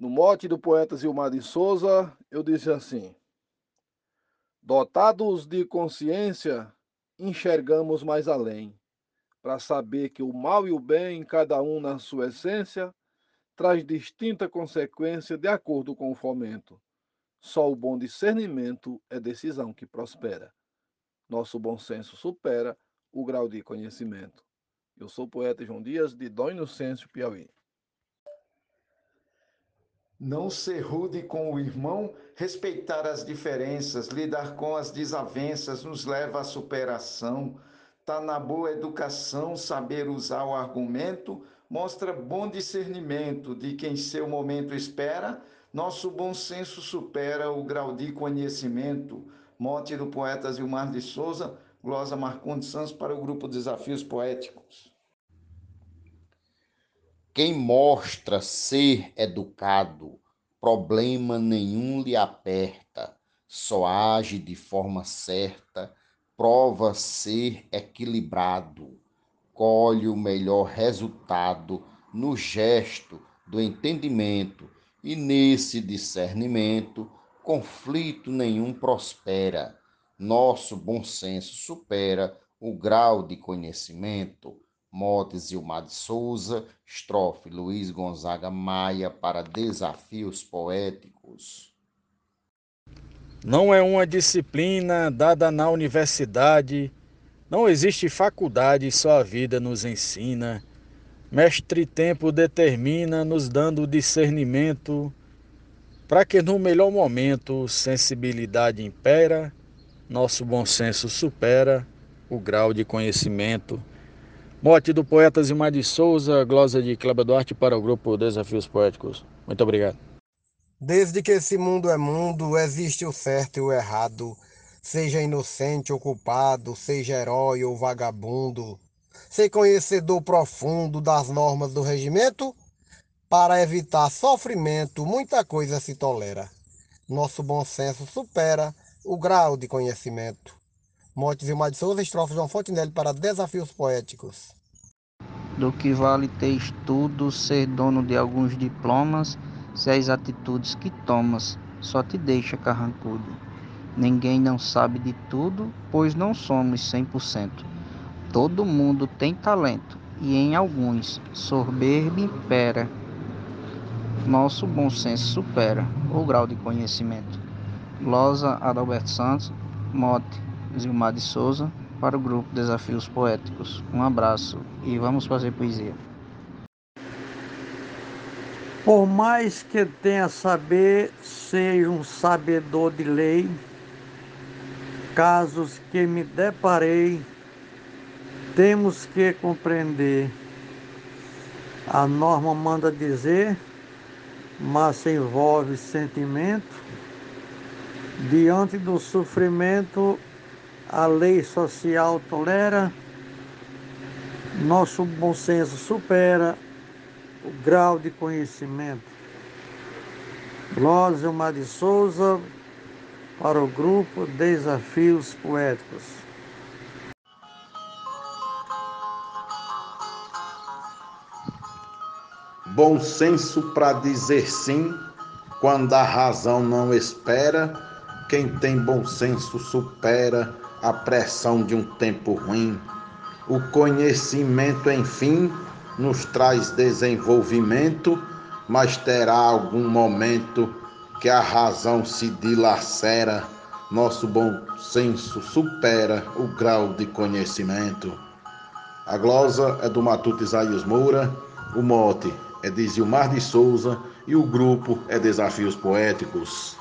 No mote do poeta Zilmar de Souza, eu disse assim: Dotados de consciência, enxergamos mais além, para saber que o mal e o bem, cada um na sua essência, traz distinta consequência de acordo com o fomento. Só o bom discernimento é decisão que prospera. Nosso bom senso supera o grau de conhecimento. Eu sou o poeta João Dias, de Dom Inocêncio, Piauí. Não ser rude com o irmão, respeitar as diferenças, lidar com as desavenças nos leva à superação. Tá na boa educação, saber usar o argumento, mostra bom discernimento de quem seu momento espera. Nosso bom senso supera o grau de conhecimento. Mote do poeta Zilmar de Souza, glosa Marcondes Santos para o grupo Desafios Poéticos. Quem mostra ser educado, problema nenhum lhe aperta, só age de forma certa, prova ser equilibrado, colhe o melhor resultado no gesto do entendimento, e nesse discernimento, conflito nenhum prospera. Nosso bom senso supera o grau de conhecimento Motes Gilmar de Souza, estrofe Luiz Gonzaga Maia para Desafios Poéticos. Não é uma disciplina dada na universidade, não existe faculdade, só a vida nos ensina. Mestre Tempo determina, nos dando discernimento, para que no melhor momento sensibilidade impera, nosso bom senso supera o grau de conhecimento. Mote do poeta Zimar de Souza, glosa de Cláudio Duarte para o grupo Desafios Poéticos. Muito obrigado. Desde que esse mundo é mundo, existe o certo e o errado. Seja inocente ou culpado, seja herói ou vagabundo. Ser conhecedor profundo das normas do regimento, para evitar sofrimento, muita coisa se tolera. Nosso bom senso supera o grau de conhecimento. Motes Vilmar de Souza, estrofe João Fontenelle para Desafios Poéticos. Do que vale ter estudo, ser dono de alguns diplomas, se as atitudes que tomas só te deixa carrancudo. Ninguém não sabe de tudo, pois não somos 100%. Todo mundo tem talento e em alguns soberba impera. Nosso bom senso supera o grau de conhecimento. Glosa Adalberto Santos, mote Zilmar de Souza, para o grupo Desafios Poéticos. Um abraço e vamos fazer poesia. Por mais que tenha saber, seja um sabedor de lei, casos que me deparei, temos que compreender. A norma manda dizer, mas envolve sentimento. Diante do sofrimento, a lei social tolera, nosso bom senso supera o grau de conhecimento. Glória Mar de Souza, para o grupo Desafios Poéticos. Bom senso para dizer sim, quando a razão não espera, quem tem bom senso supera a pressão de um tempo ruim. O conhecimento, enfim, nos traz desenvolvimento, mas terá algum momento que a razão se dilacera, nosso bom senso supera o grau de conhecimento. A glosa é do Matuto Isaías Moura, o mote é de Zilmar de Souza e o grupo é Desafios Poéticos.